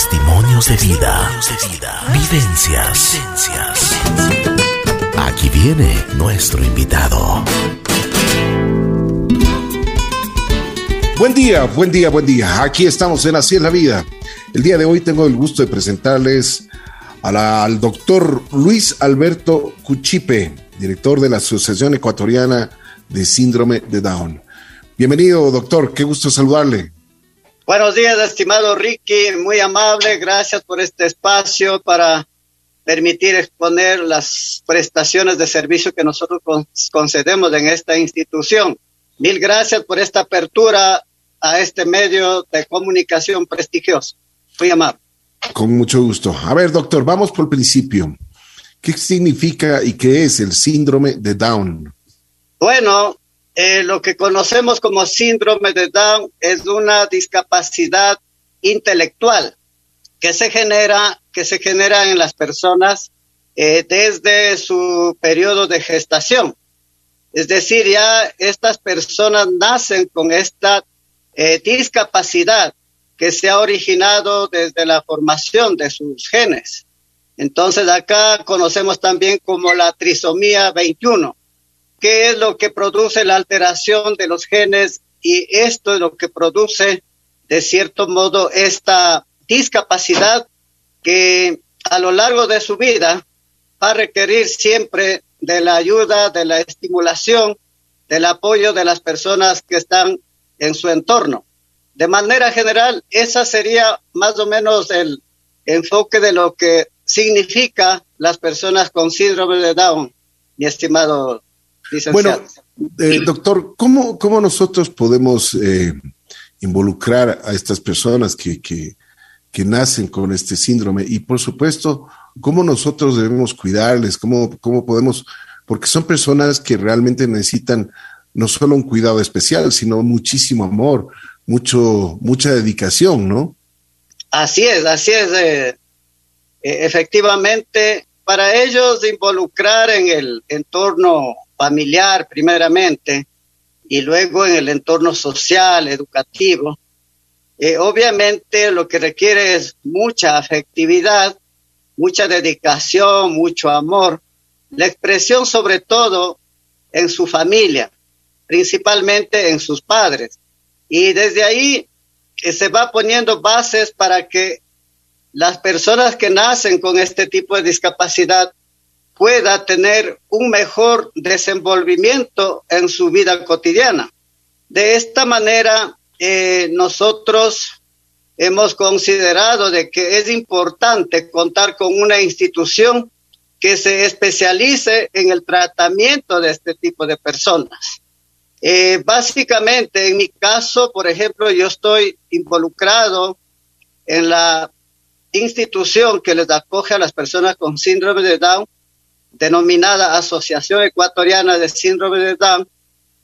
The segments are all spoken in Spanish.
Testimonios de vida. Vivencias. Aquí viene nuestro invitado. Buen día, buen día, buen día. Aquí estamos en Así es la vida. El día de hoy tengo el gusto de presentarles al doctor Luis Alberto Cuchipe, director de la Asociación Ecuatoriana de Síndrome de Down. Bienvenido, doctor. Qué gusto saludarle. Buenos días, estimado Ricky. Muy amable. Gracias por este espacio para permitir exponer las prestaciones de servicio que nosotros concedemos en esta institución. Mil gracias por esta apertura a este medio de comunicación prestigioso. Muy amable. Con mucho gusto. A ver, doctor, vamos por el principio. ¿Qué significa y qué es el síndrome de Down? Bueno, eh, lo que conocemos como síndrome de Down es una discapacidad intelectual que se genera, que se genera en las personas eh, desde su periodo de gestación. Es decir, ya estas personas nacen con esta eh, discapacidad que se ha originado desde la formación de sus genes. Entonces acá conocemos también como la trisomía 21 qué es lo que produce la alteración de los genes y esto es lo que produce, de cierto modo, esta discapacidad que a lo largo de su vida va a requerir siempre de la ayuda, de la estimulación, del apoyo de las personas que están en su entorno. De manera general, esa sería más o menos el enfoque de lo que significa las personas con síndrome de Down, mi estimado bueno, eh, doctor, ¿cómo, ¿cómo, nosotros podemos eh, involucrar a estas personas que, que, que, nacen con este síndrome? Y por supuesto, ¿cómo nosotros debemos cuidarles? ¿Cómo, ¿Cómo podemos? Porque son personas que realmente necesitan no solo un cuidado especial, sino muchísimo amor, mucho, mucha dedicación, ¿no? Así es, así es. Eh, efectivamente, para ellos involucrar en el entorno familiar primeramente y luego en el entorno social, educativo. Eh, obviamente lo que requiere es mucha afectividad, mucha dedicación, mucho amor, la expresión sobre todo en su familia, principalmente en sus padres. Y desde ahí eh, se va poniendo bases para que las personas que nacen con este tipo de discapacidad pueda tener un mejor desenvolvimiento en su vida cotidiana. De esta manera, eh, nosotros hemos considerado de que es importante contar con una institución que se especialice en el tratamiento de este tipo de personas. Eh, básicamente, en mi caso, por ejemplo, yo estoy involucrado en la institución que les acoge a las personas con síndrome de Down denominada Asociación Ecuatoriana de Síndrome de Down,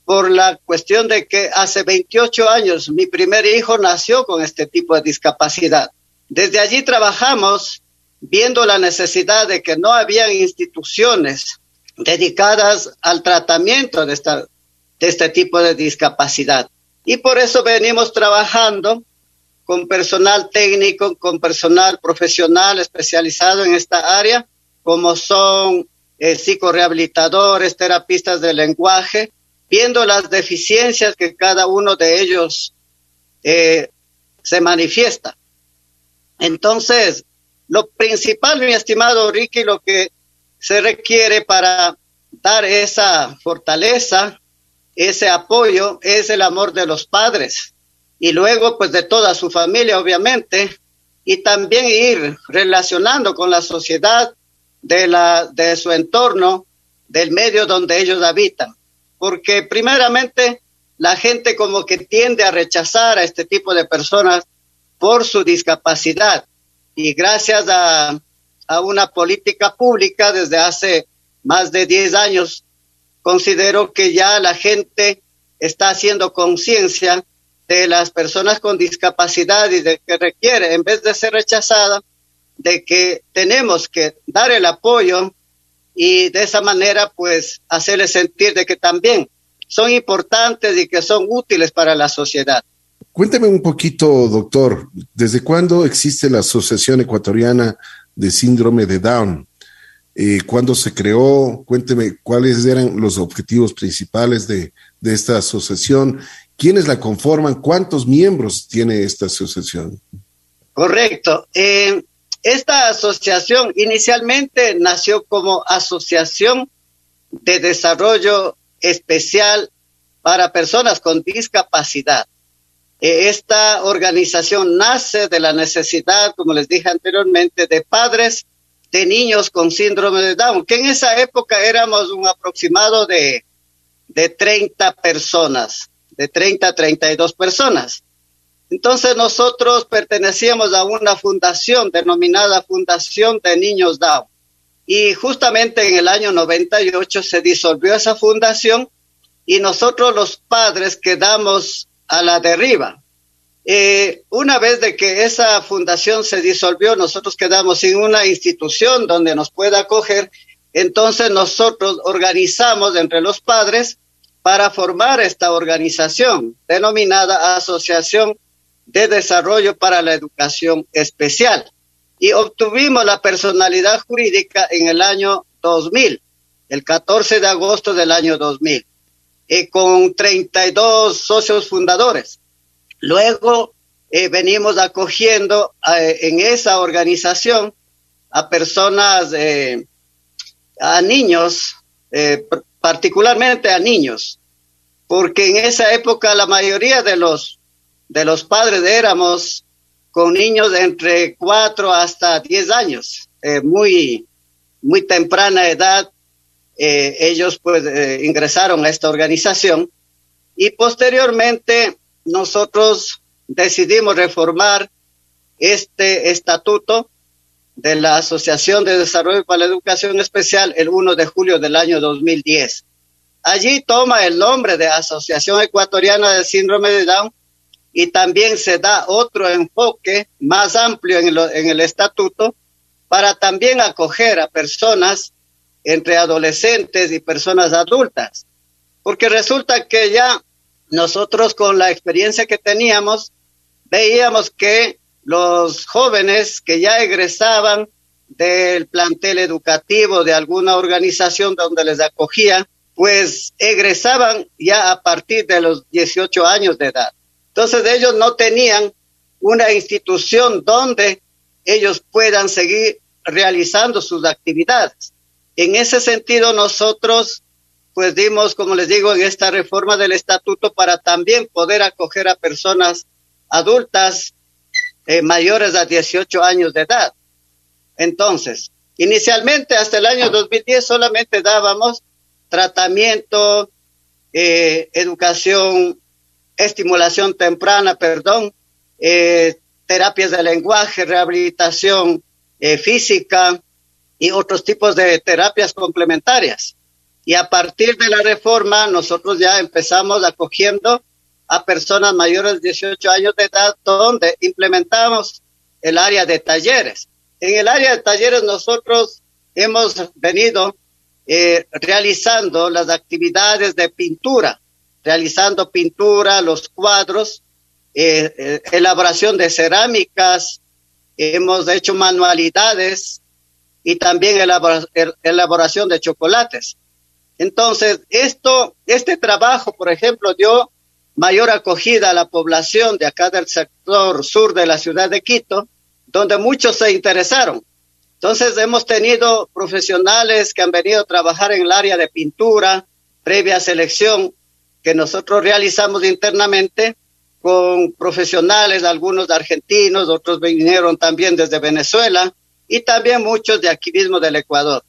por la cuestión de que hace 28 años mi primer hijo nació con este tipo de discapacidad. Desde allí trabajamos viendo la necesidad de que no había instituciones dedicadas al tratamiento de, esta, de este tipo de discapacidad. Y por eso venimos trabajando con personal técnico, con personal profesional especializado en esta área, como son eh, psicorehabilitadores, terapistas de lenguaje, viendo las deficiencias que cada uno de ellos eh, se manifiesta. Entonces, lo principal, mi estimado Ricky, lo que se requiere para dar esa fortaleza, ese apoyo, es el amor de los padres y luego pues de toda su familia, obviamente, y también ir relacionando con la sociedad de, la, de su entorno, del medio donde ellos habitan. Porque primeramente la gente como que tiende a rechazar a este tipo de personas por su discapacidad. Y gracias a, a una política pública desde hace más de 10 años, considero que ya la gente está haciendo conciencia de las personas con discapacidad y de que requiere, en vez de ser rechazada, de que tenemos que dar el apoyo y de esa manera pues hacerles sentir de que también son importantes y que son útiles para la sociedad. Cuénteme un poquito, doctor, ¿desde cuándo existe la Asociación Ecuatoriana de Síndrome de Down? Eh, ¿Cuándo se creó? Cuénteme cuáles eran los objetivos principales de, de esta asociación, quiénes la conforman, cuántos miembros tiene esta asociación. Correcto. Eh, esta asociación inicialmente nació como Asociación de Desarrollo Especial para Personas con Discapacidad. Eh, esta organización nace de la necesidad, como les dije anteriormente, de padres de niños con síndrome de Down, que en esa época éramos un aproximado de, de 30 personas, de 30 a 32 personas. Entonces nosotros pertenecíamos a una fundación denominada Fundación de Niños Down. Y justamente en el año 98 se disolvió esa fundación y nosotros los padres quedamos a la deriva. Eh, una vez de que esa fundación se disolvió, nosotros quedamos sin una institución donde nos pueda acoger. Entonces nosotros organizamos entre los padres para formar esta organización denominada Asociación de Desarrollo para la Educación Especial. Y obtuvimos la personalidad jurídica en el año 2000, el 14 de agosto del año 2000, y con 32 socios fundadores. Luego eh, venimos acogiendo eh, en esa organización a personas, eh, a niños, particularmente a niños, porque en esa época la mayoría de los, de los padres éramos con niños de entre 4 hasta 10 años, muy, muy temprana edad, ellos pues ingresaron a esta organización y posteriormente nosotros decidimos reformar este estatuto de la Asociación de Desarrollo para la Educación Especial el 1 de julio del año 2010. Allí toma el nombre de Asociación Ecuatoriana de Síndrome de Down y también se da otro enfoque más amplio en el, en el estatuto para también acoger a personas entre adolescentes y personas adultas. Porque resulta que ya nosotros con la experiencia que teníamos, veíamos que los jóvenes que ya egresaban del plantel educativo de alguna organización donde les acogía, pues egresaban ya a partir de los 18 años de edad. Entonces ellos no tenían una institución donde ellos puedan seguir realizando sus actividades. En ese sentido, nosotros pues dimos, como les digo, en esta reforma del estatuto para también poder acoger a personas adultas eh, mayores a 18 años de edad. Entonces, inicialmente hasta el año 2010 solamente dábamos tratamiento, eh, educación, estimulación temprana, perdón, eh, terapias de lenguaje, rehabilitación física y otros tipos de terapias complementarias. Y a partir de la reforma, nosotros ya empezamos acogiendo a personas mayores de 18 años de edad, donde implementamos el área de talleres. En el área de talleres nosotros hemos venido eh, realizando las actividades de pintura, realizando pintura, los cuadros, eh, eh, elaboración de cerámicas, hemos hecho manualidades y también elaboración de chocolates. Entonces, esto, este trabajo, por ejemplo, dio mayor acogida a la población de acá del sector sur de la ciudad de Quito, donde muchos se interesaron. Entonces, hemos tenido profesionales que han venido a trabajar en el área de pintura, previa selección que nosotros realizamos internamente con profesionales, algunos argentinos, otros vinieron también desde Venezuela y también muchos de aquí mismo del Ecuador.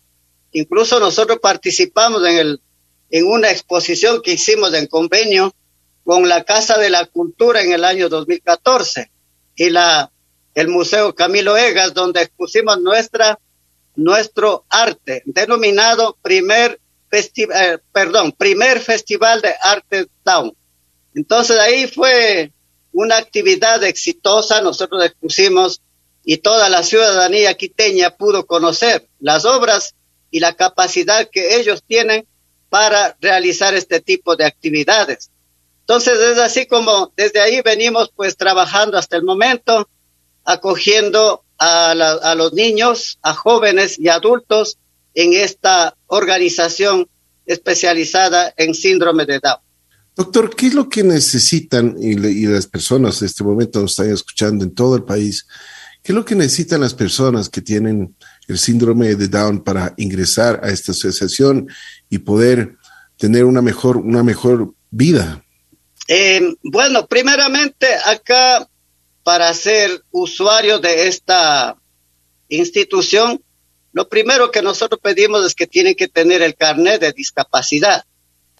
Incluso nosotros participamos en, el, en una exposición que hicimos en convenio con la Casa de la Cultura en el año 2014 y la, el Museo Camilo Egas, donde expusimos nuestra, nuestro arte, denominado primer, festival, eh, perdón, primer Festival de Arte Town. Entonces ahí fue una actividad exitosa, nosotros expusimos y toda la ciudadanía quiteña pudo conocer las obras y la capacidad que ellos tienen para realizar este tipo de actividades. Entonces es así como desde ahí venimos pues trabajando hasta el momento, acogiendo a, a los niños, a jóvenes y adultos en esta organización especializada en síndrome de Down. Doctor, ¿qué es lo que necesitan y, las personas en este momento nos están escuchando en todo el país? ¿Qué es lo que necesitan las personas que tienen el síndrome de Down para ingresar a esta asociación y poder tener una mejor, una mejor vida? Eh, bueno, primeramente acá para ser usuario de esta institución, lo primero que nosotros pedimos es que tienen que tener el carnet de discapacidad.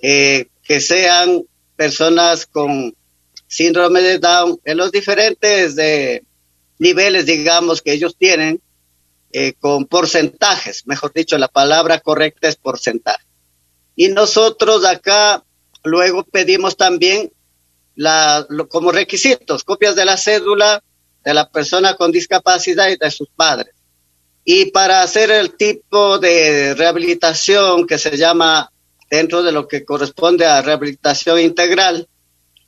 Eh, que sean personas con síndrome de Down en los diferentes de niveles, digamos, que ellos tienen, eh, con porcentajes, mejor dicho, la palabra correcta es porcentaje. Y nosotros acá luego pedimos también la, como requisitos copias de la cédula de la persona con discapacidad y de sus padres. Y para hacer el tipo de rehabilitación que se llama dentro de lo que corresponde a rehabilitación integral,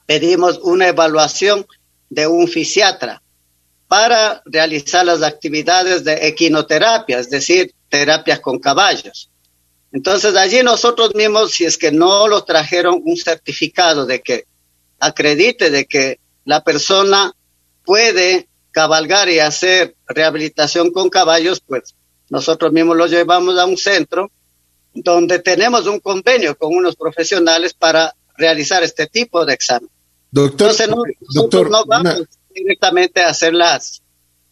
pedimos una evaluación de un fisiatra para realizar las actividades de equinoterapia, es decir, terapias con caballos. Entonces allí nosotros mismos, si es que no lo trajeron un certificado de que acredite de que la persona puede cabalgar y hacer rehabilitación con caballos, pues nosotros mismos lo llevamos a un centro donde tenemos un convenio con unos profesionales para realizar este tipo de examen. Doctor, Entonces, no, doctor, no vamos directamente a hacer las,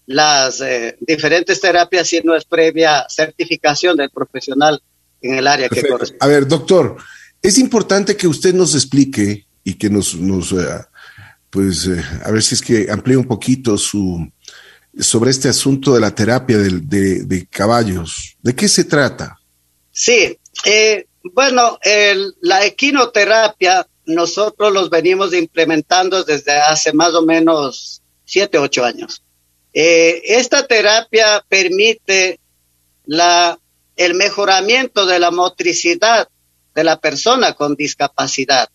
las eh, diferentes terapias si no es previa certificación del profesional en el área que corresponde. A ver, doctor, es importante que usted nos explique y que nos, nos eh, pues, eh, a ver si es que amplíe un poquito su sobre este asunto de la terapia de, de caballos. ¿De qué se trata? Sí, eh, bueno, la equinoterapia nosotros los venimos implementando desde hace más o menos siete, ocho años. Eh, esta terapia permite la, el mejoramiento de la motricidad de la persona con discapacidad.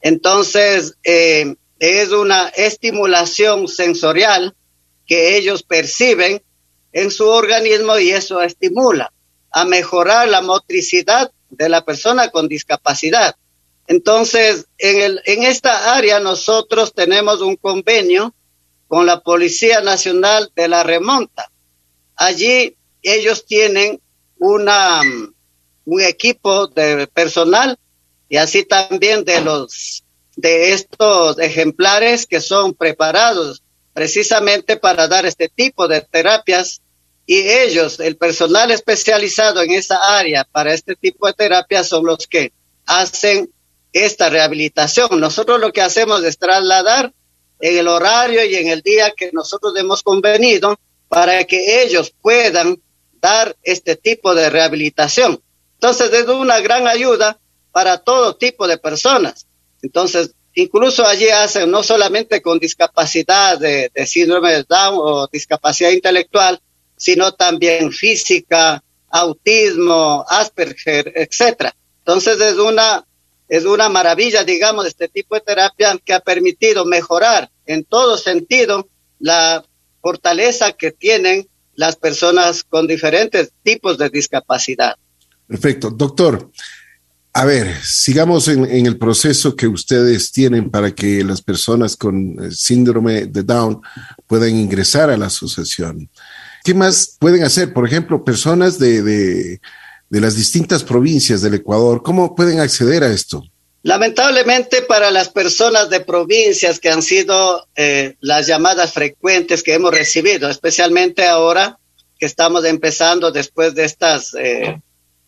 Entonces, eh, es una estimulación sensorial que ellos perciben en su organismo y eso estimula a mejorar la motricidad de la persona con discapacidad. Entonces, en, el, en esta área nosotros tenemos un convenio con la Policía Nacional de la Remonta. Allí ellos tienen una, un equipo de personal y así también de los de estos ejemplares que son preparados precisamente para dar este tipo de terapias y ellos, el personal especializado en esa área para este tipo de terapia son los que hacen esta rehabilitación. Nosotros lo que hacemos es trasladar en el horario y en el día que nosotros hemos convenido para que ellos puedan dar este tipo de rehabilitación. Entonces es una gran ayuda para todo tipo de personas. Entonces, incluso allí hacen no solamente con discapacidad de, síndrome de Down o discapacidad intelectual, sino también física, autismo, Asperger, etcétera. Entonces es una es una maravilla, digamos, este tipo de terapia que ha permitido mejorar en todo sentido la fortaleza que tienen las personas con diferentes tipos de discapacidad. Perfecto. Doctor, a ver, sigamos en, el proceso que ustedes tienen para que las personas con eh, síndrome de Down puedan ingresar a la asociación. ¿Qué más pueden hacer? Por ejemplo, personas de, de, las distintas provincias del Ecuador, ¿cómo pueden acceder a esto? Lamentablemente para las personas de provincias que han sido eh, las llamadas frecuentes que hemos recibido, especialmente ahora que estamos empezando después de estas, eh,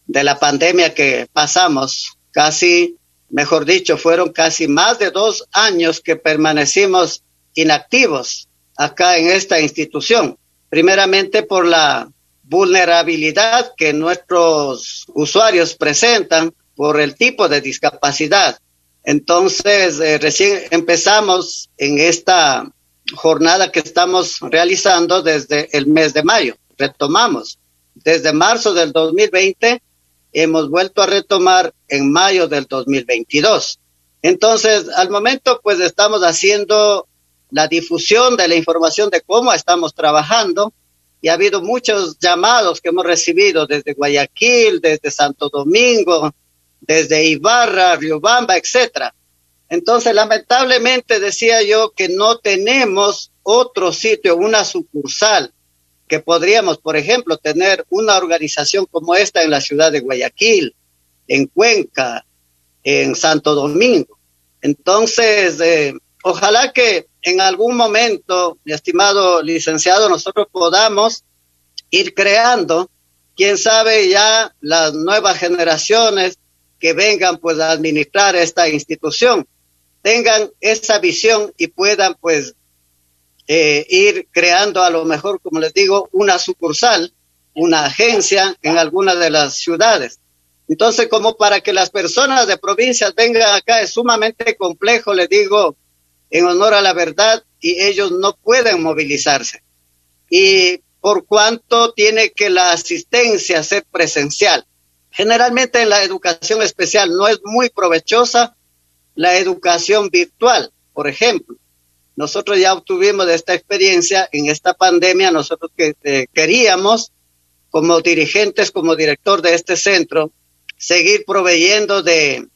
de la pandemia que pasamos, casi, mejor dicho, fueron casi más de dos años que permanecimos inactivos acá en esta institución primeramente por la vulnerabilidad que nuestros usuarios presentan por el tipo de discapacidad. Entonces, eh, recién empezamos en esta jornada que estamos realizando desde el mes de mayo. Retomamos. Desde marzo del 2020 hemos vuelto a retomar en mayo del 2022. Entonces, al momento, pues estamos haciendo la difusión de la información de cómo estamos trabajando y ha habido muchos llamados que hemos recibido desde Guayaquil, desde Santo Domingo, desde Ibarra, Riobamba, etcétera. Entonces, lamentablemente decía yo que no tenemos otro sitio, una sucursal, que podríamos, por ejemplo, tener una organización como esta en la ciudad de Guayaquil, en Cuenca, en Santo Domingo. Entonces, eh, ojalá que en algún momento, mi estimado licenciado, nosotros podamos ir creando, quién sabe ya las nuevas generaciones que vengan pues a administrar esta institución, tengan esa visión y puedan pues eh, ir creando a lo mejor, como les digo, una sucursal, una agencia en alguna de las ciudades. Entonces, como para que las personas de provincias vengan acá es sumamente complejo, les digo, en honor a la verdad, y ellos no pueden movilizarse. Y por cuanto tiene que la asistencia ser presencial. Generalmente en la educación especial no es muy provechosa la educación virtual, por ejemplo. Nosotros ya obtuvimos esta experiencia en esta pandemia, nosotros que eh, queríamos, como dirigentes, como director de este centro, seguir proveyendo de,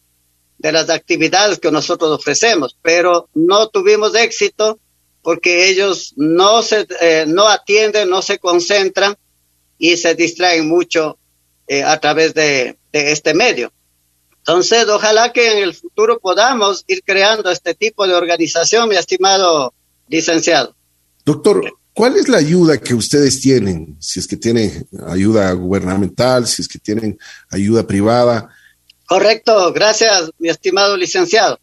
de las actividades que nosotros ofrecemos, pero no tuvimos éxito porque ellos no se eh, no atienden, no se concentran y se distraen mucho eh, a través de, de, este medio. Entonces, ojalá que en el futuro podamos ir creando este tipo de organización, mi estimado licenciado. Doctor, ¿cuál es la ayuda que ustedes tienen? Si es que tienen ayuda gubernamental, si es que tienen ayuda privada. Correcto, gracias, mi estimado licenciado.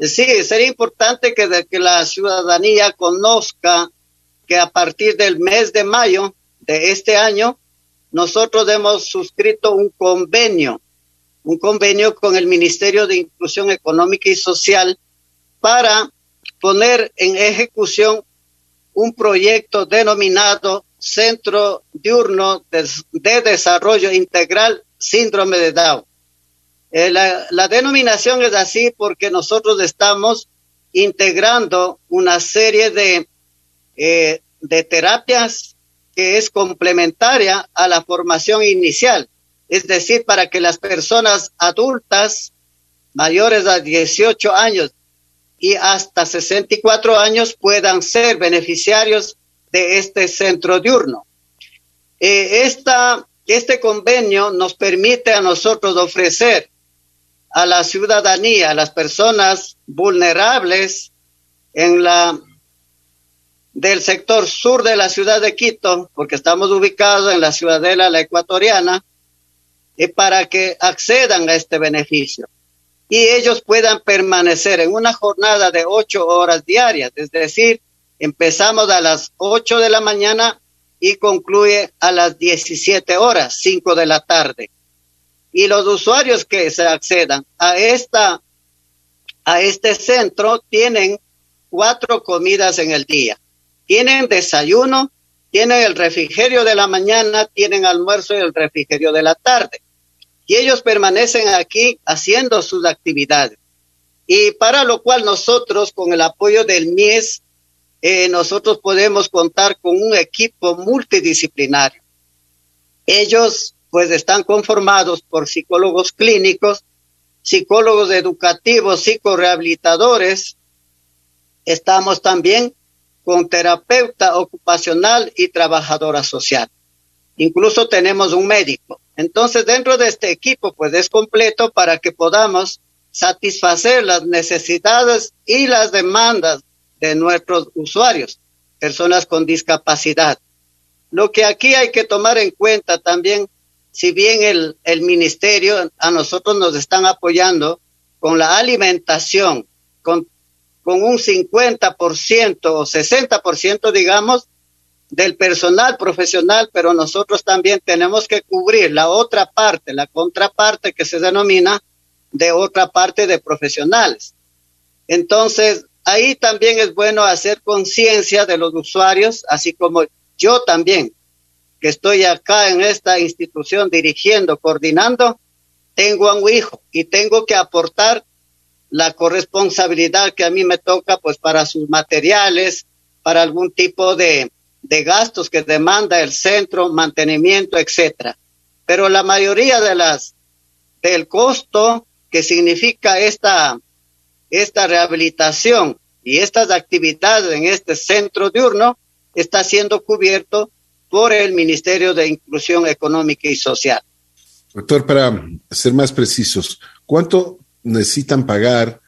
Sí, sería importante que, que la ciudadanía conozca que a partir del mes de mayo de este año, nosotros hemos suscrito un convenio, un convenio con el Ministerio de Inclusión Económica y Social para poner en ejecución un proyecto denominado Centro Diurno de, de Desarrollo Integral Síndrome de Down. Eh, la, denominación es así porque nosotros estamos integrando una serie de, eh, de terapias que es complementaria a la formación inicial. Es decir, para que las personas adultas mayores a 18 años y hasta 64 años puedan ser beneficiarios de este centro diurno. Eh, este convenio nos permite a nosotros ofrecer a la ciudadanía, a las personas vulnerables del sector sur de la ciudad de Quito, porque estamos ubicados en la ciudadela la ecuatoriana, para que accedan a este beneficio y ellos puedan permanecer en una jornada de ocho horas diarias, es decir, empezamos a las ocho de la mañana y concluye a las diecisiete horas, cinco de la tarde y los usuarios que se accedan a esta a este centro tienen cuatro comidas en el día. Tienen desayuno, tienen el refrigerio de la mañana, tienen almuerzo y el refrigerio de la tarde. Y ellos permanecen aquí haciendo sus actividades. Y para lo cual nosotros, con el apoyo del MIES, eh, nosotros podemos contar con un equipo multidisciplinario. Ellos pues están conformados por psicólogos clínicos, psicólogos educativos, psicorehabilitadores. Estamos también con terapeuta ocupacional y trabajadora social. Incluso tenemos un médico. Entonces, dentro de este equipo, pues es completo para que podamos satisfacer las necesidades y las demandas de nuestros usuarios, personas con discapacidad. Lo que aquí hay que tomar en cuenta también si bien el, el ministerio a nosotros nos están apoyando con la alimentación, con, con un 50% o 60%, digamos, del personal profesional, pero nosotros también tenemos que cubrir la otra parte, la contraparte que se denomina de otra parte de profesionales. Entonces, ahí también es bueno hacer conciencia de los usuarios, así como yo también que estoy acá en esta institución dirigiendo, coordinando, tengo a un hijo y tengo que aportar la corresponsabilidad que a mí me toca, pues para sus materiales, para algún tipo de, de gastos que demanda el centro, mantenimiento, etcétera. Pero la mayoría de las del costo que significa esta, esta rehabilitación y estas actividades en este centro diurno está siendo cubierto por el Ministerio de Inclusión Económica y Social. Doctor, para ser más precisos, ¿cuánto necesitan pagar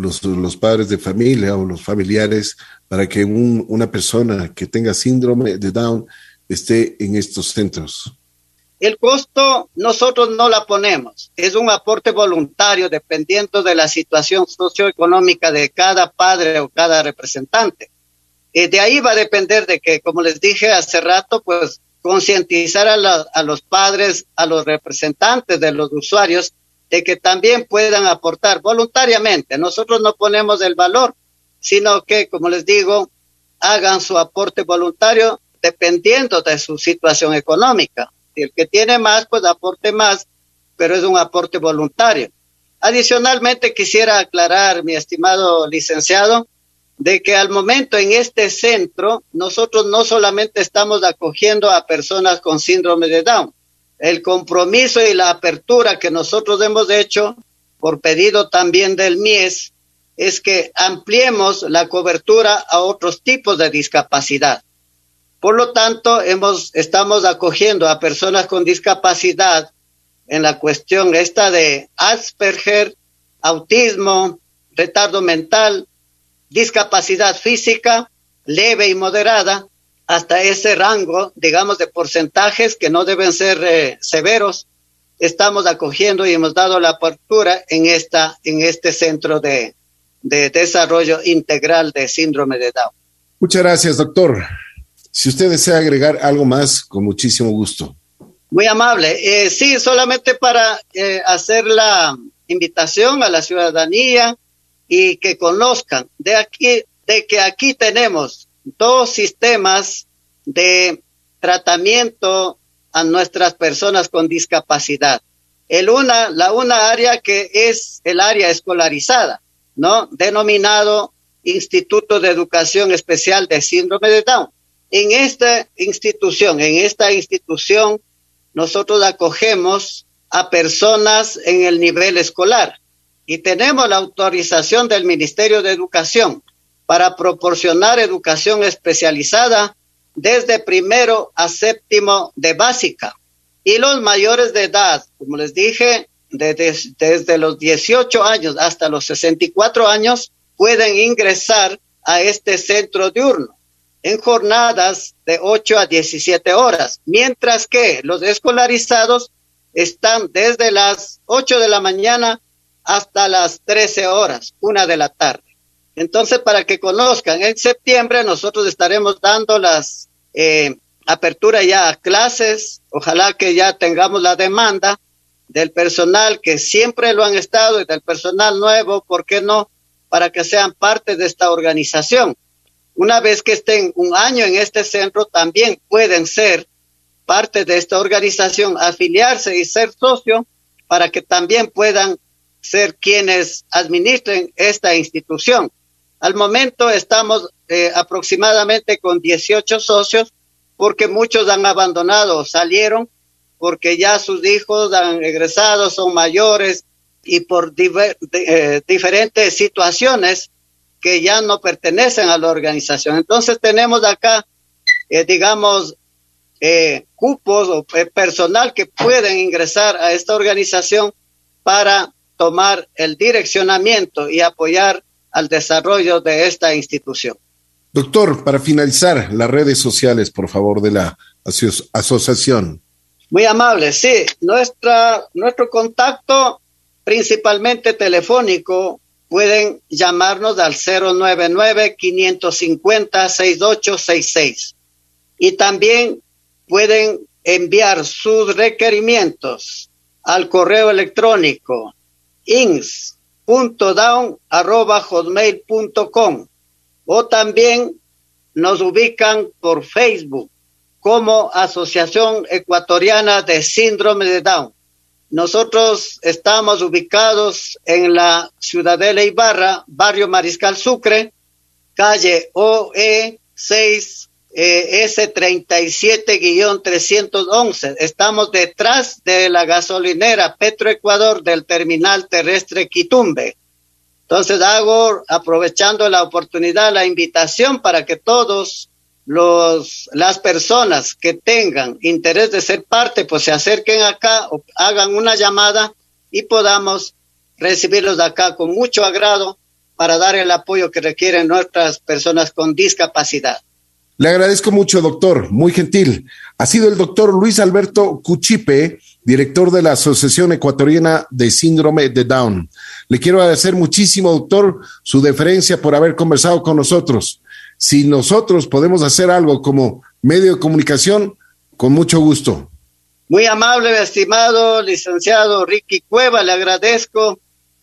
los, los padres de familia o los familiares para que una persona que tenga síndrome de Down esté en estos centros? El costo nosotros no la ponemos, es un aporte voluntario dependiendo de la situación socioeconómica de cada padre o cada representante. Y de ahí va a depender de que, como les dije hace rato, pues concientizar a, a los padres, a los representantes de los usuarios, de que también puedan aportar voluntariamente. Nosotros no ponemos el valor, sino que, como les digo, hagan su aporte voluntario dependiendo de su situación económica el que tiene más, pues aporte más, pero es un aporte voluntario. Adicionalmente, quisiera aclarar, mi estimado licenciado, de que al momento en este centro, nosotros no solamente estamos acogiendo a personas con síndrome de Down, el compromiso y la apertura que nosotros hemos hecho por pedido también del MIES es que ampliemos la cobertura a otros tipos de discapacidad. Por lo tanto, hemos, estamos acogiendo a personas con discapacidad en la cuestión esta de Asperger, autismo, retardo mental, discapacidad física leve y moderada, hasta ese rango, digamos, de porcentajes que no deben ser eh, severos, estamos acogiendo y hemos dado la apertura en, esta, en este centro de, de desarrollo integral de síndrome de Down. Muchas gracias, doctor. Si usted desea agregar algo más, con muchísimo gusto. Muy amable. Eh, sí, solamente para eh, hacer la invitación a la ciudadanía y que conozcan de aquí, de que aquí tenemos dos sistemas de tratamiento a nuestras personas con discapacidad. El una, la una área que es el área escolarizada, ¿no? Denominado Instituto de Educación Especial de Síndrome de Down. En esta institución, en esta institución, nosotros acogemos a personas en el nivel escolar y tenemos la autorización del Ministerio de Educación para proporcionar educación especializada desde primero a séptimo de básica. Y los mayores de edad, como les dije, desde, los 18 años hasta los 64 años, pueden ingresar a este centro diurno en jornadas de 8 a 17 horas, mientras que los escolarizados están desde las 8 de la mañana hasta las 13 horas, una de la tarde. Entonces, para que conozcan, en septiembre nosotros estaremos dando las eh, apertura ya a clases, ojalá que ya tengamos la demanda del personal que siempre lo han estado y del personal nuevo, ¿por qué no? Para que sean parte de esta organización una vez que estén un año en este centro, también pueden ser parte de esta organización, afiliarse y ser socio para que también puedan ser quienes administren esta institución. Al momento estamos eh, aproximadamente con 18 socios porque muchos han abandonado salieron porque ya sus hijos han egresado, son mayores y por eh, diferentes situaciones que ya no pertenecen a la organización. Entonces tenemos acá, eh, digamos, eh, cupos o personal que pueden ingresar a esta organización para tomar el direccionamiento y apoyar al desarrollo de esta institución. Doctor, para finalizar, las redes sociales, por favor, de la asociación. Muy amable, sí. Nuestra, nuestro contacto principalmente telefónico pueden llamarnos al 099-550-6866. Y también pueden enviar sus requerimientos al correo electrónico ins.down.hotmail.com o también nos ubican por Facebook como Asociación Ecuatoriana de Síndrome de Down. nosotros estamos ubicados en la Ciudadela Ibarra, barrio Mariscal Sucre, calle OE 6 eh, S37-311. Estamos detrás de la gasolinera Petroecuador del terminal terrestre Quitumbe. Entonces hago, aprovechando la oportunidad, la invitación para que todos los, las personas que tengan interés de ser parte, pues se acerquen acá o hagan una llamada y podamos recibirlos acá con mucho agrado para dar el apoyo que requieren nuestras personas con discapacidad. Le agradezco mucho, doctor, muy gentil. Ha sido el doctor Luis Alberto Cuchipe, director de la Asociación Ecuatoriana de Síndrome de Down. Le quiero agradecer muchísimo, doctor, su deferencia por haber conversado con nosotros. Si nosotros podemos hacer algo como medio de comunicación, con mucho gusto. Muy amable, estimado licenciado Ricky Cueva, le agradezco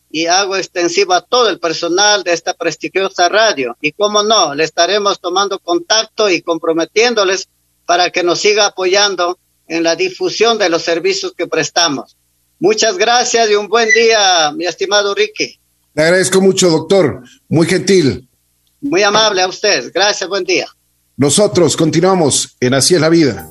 y hago extensivo a todo el personal de esta prestigiosa radio. Y cómo no, le estaremos tomando contacto y comprometiéndoles para que nos siga apoyando en la difusión de los servicios que prestamos. Muchas gracias y un buen día, mi estimado Ricky. Le agradezco mucho, doctor. Muy gentil. Muy amable a usted. Gracias, buen día. Nosotros continuamos en Así es la vida.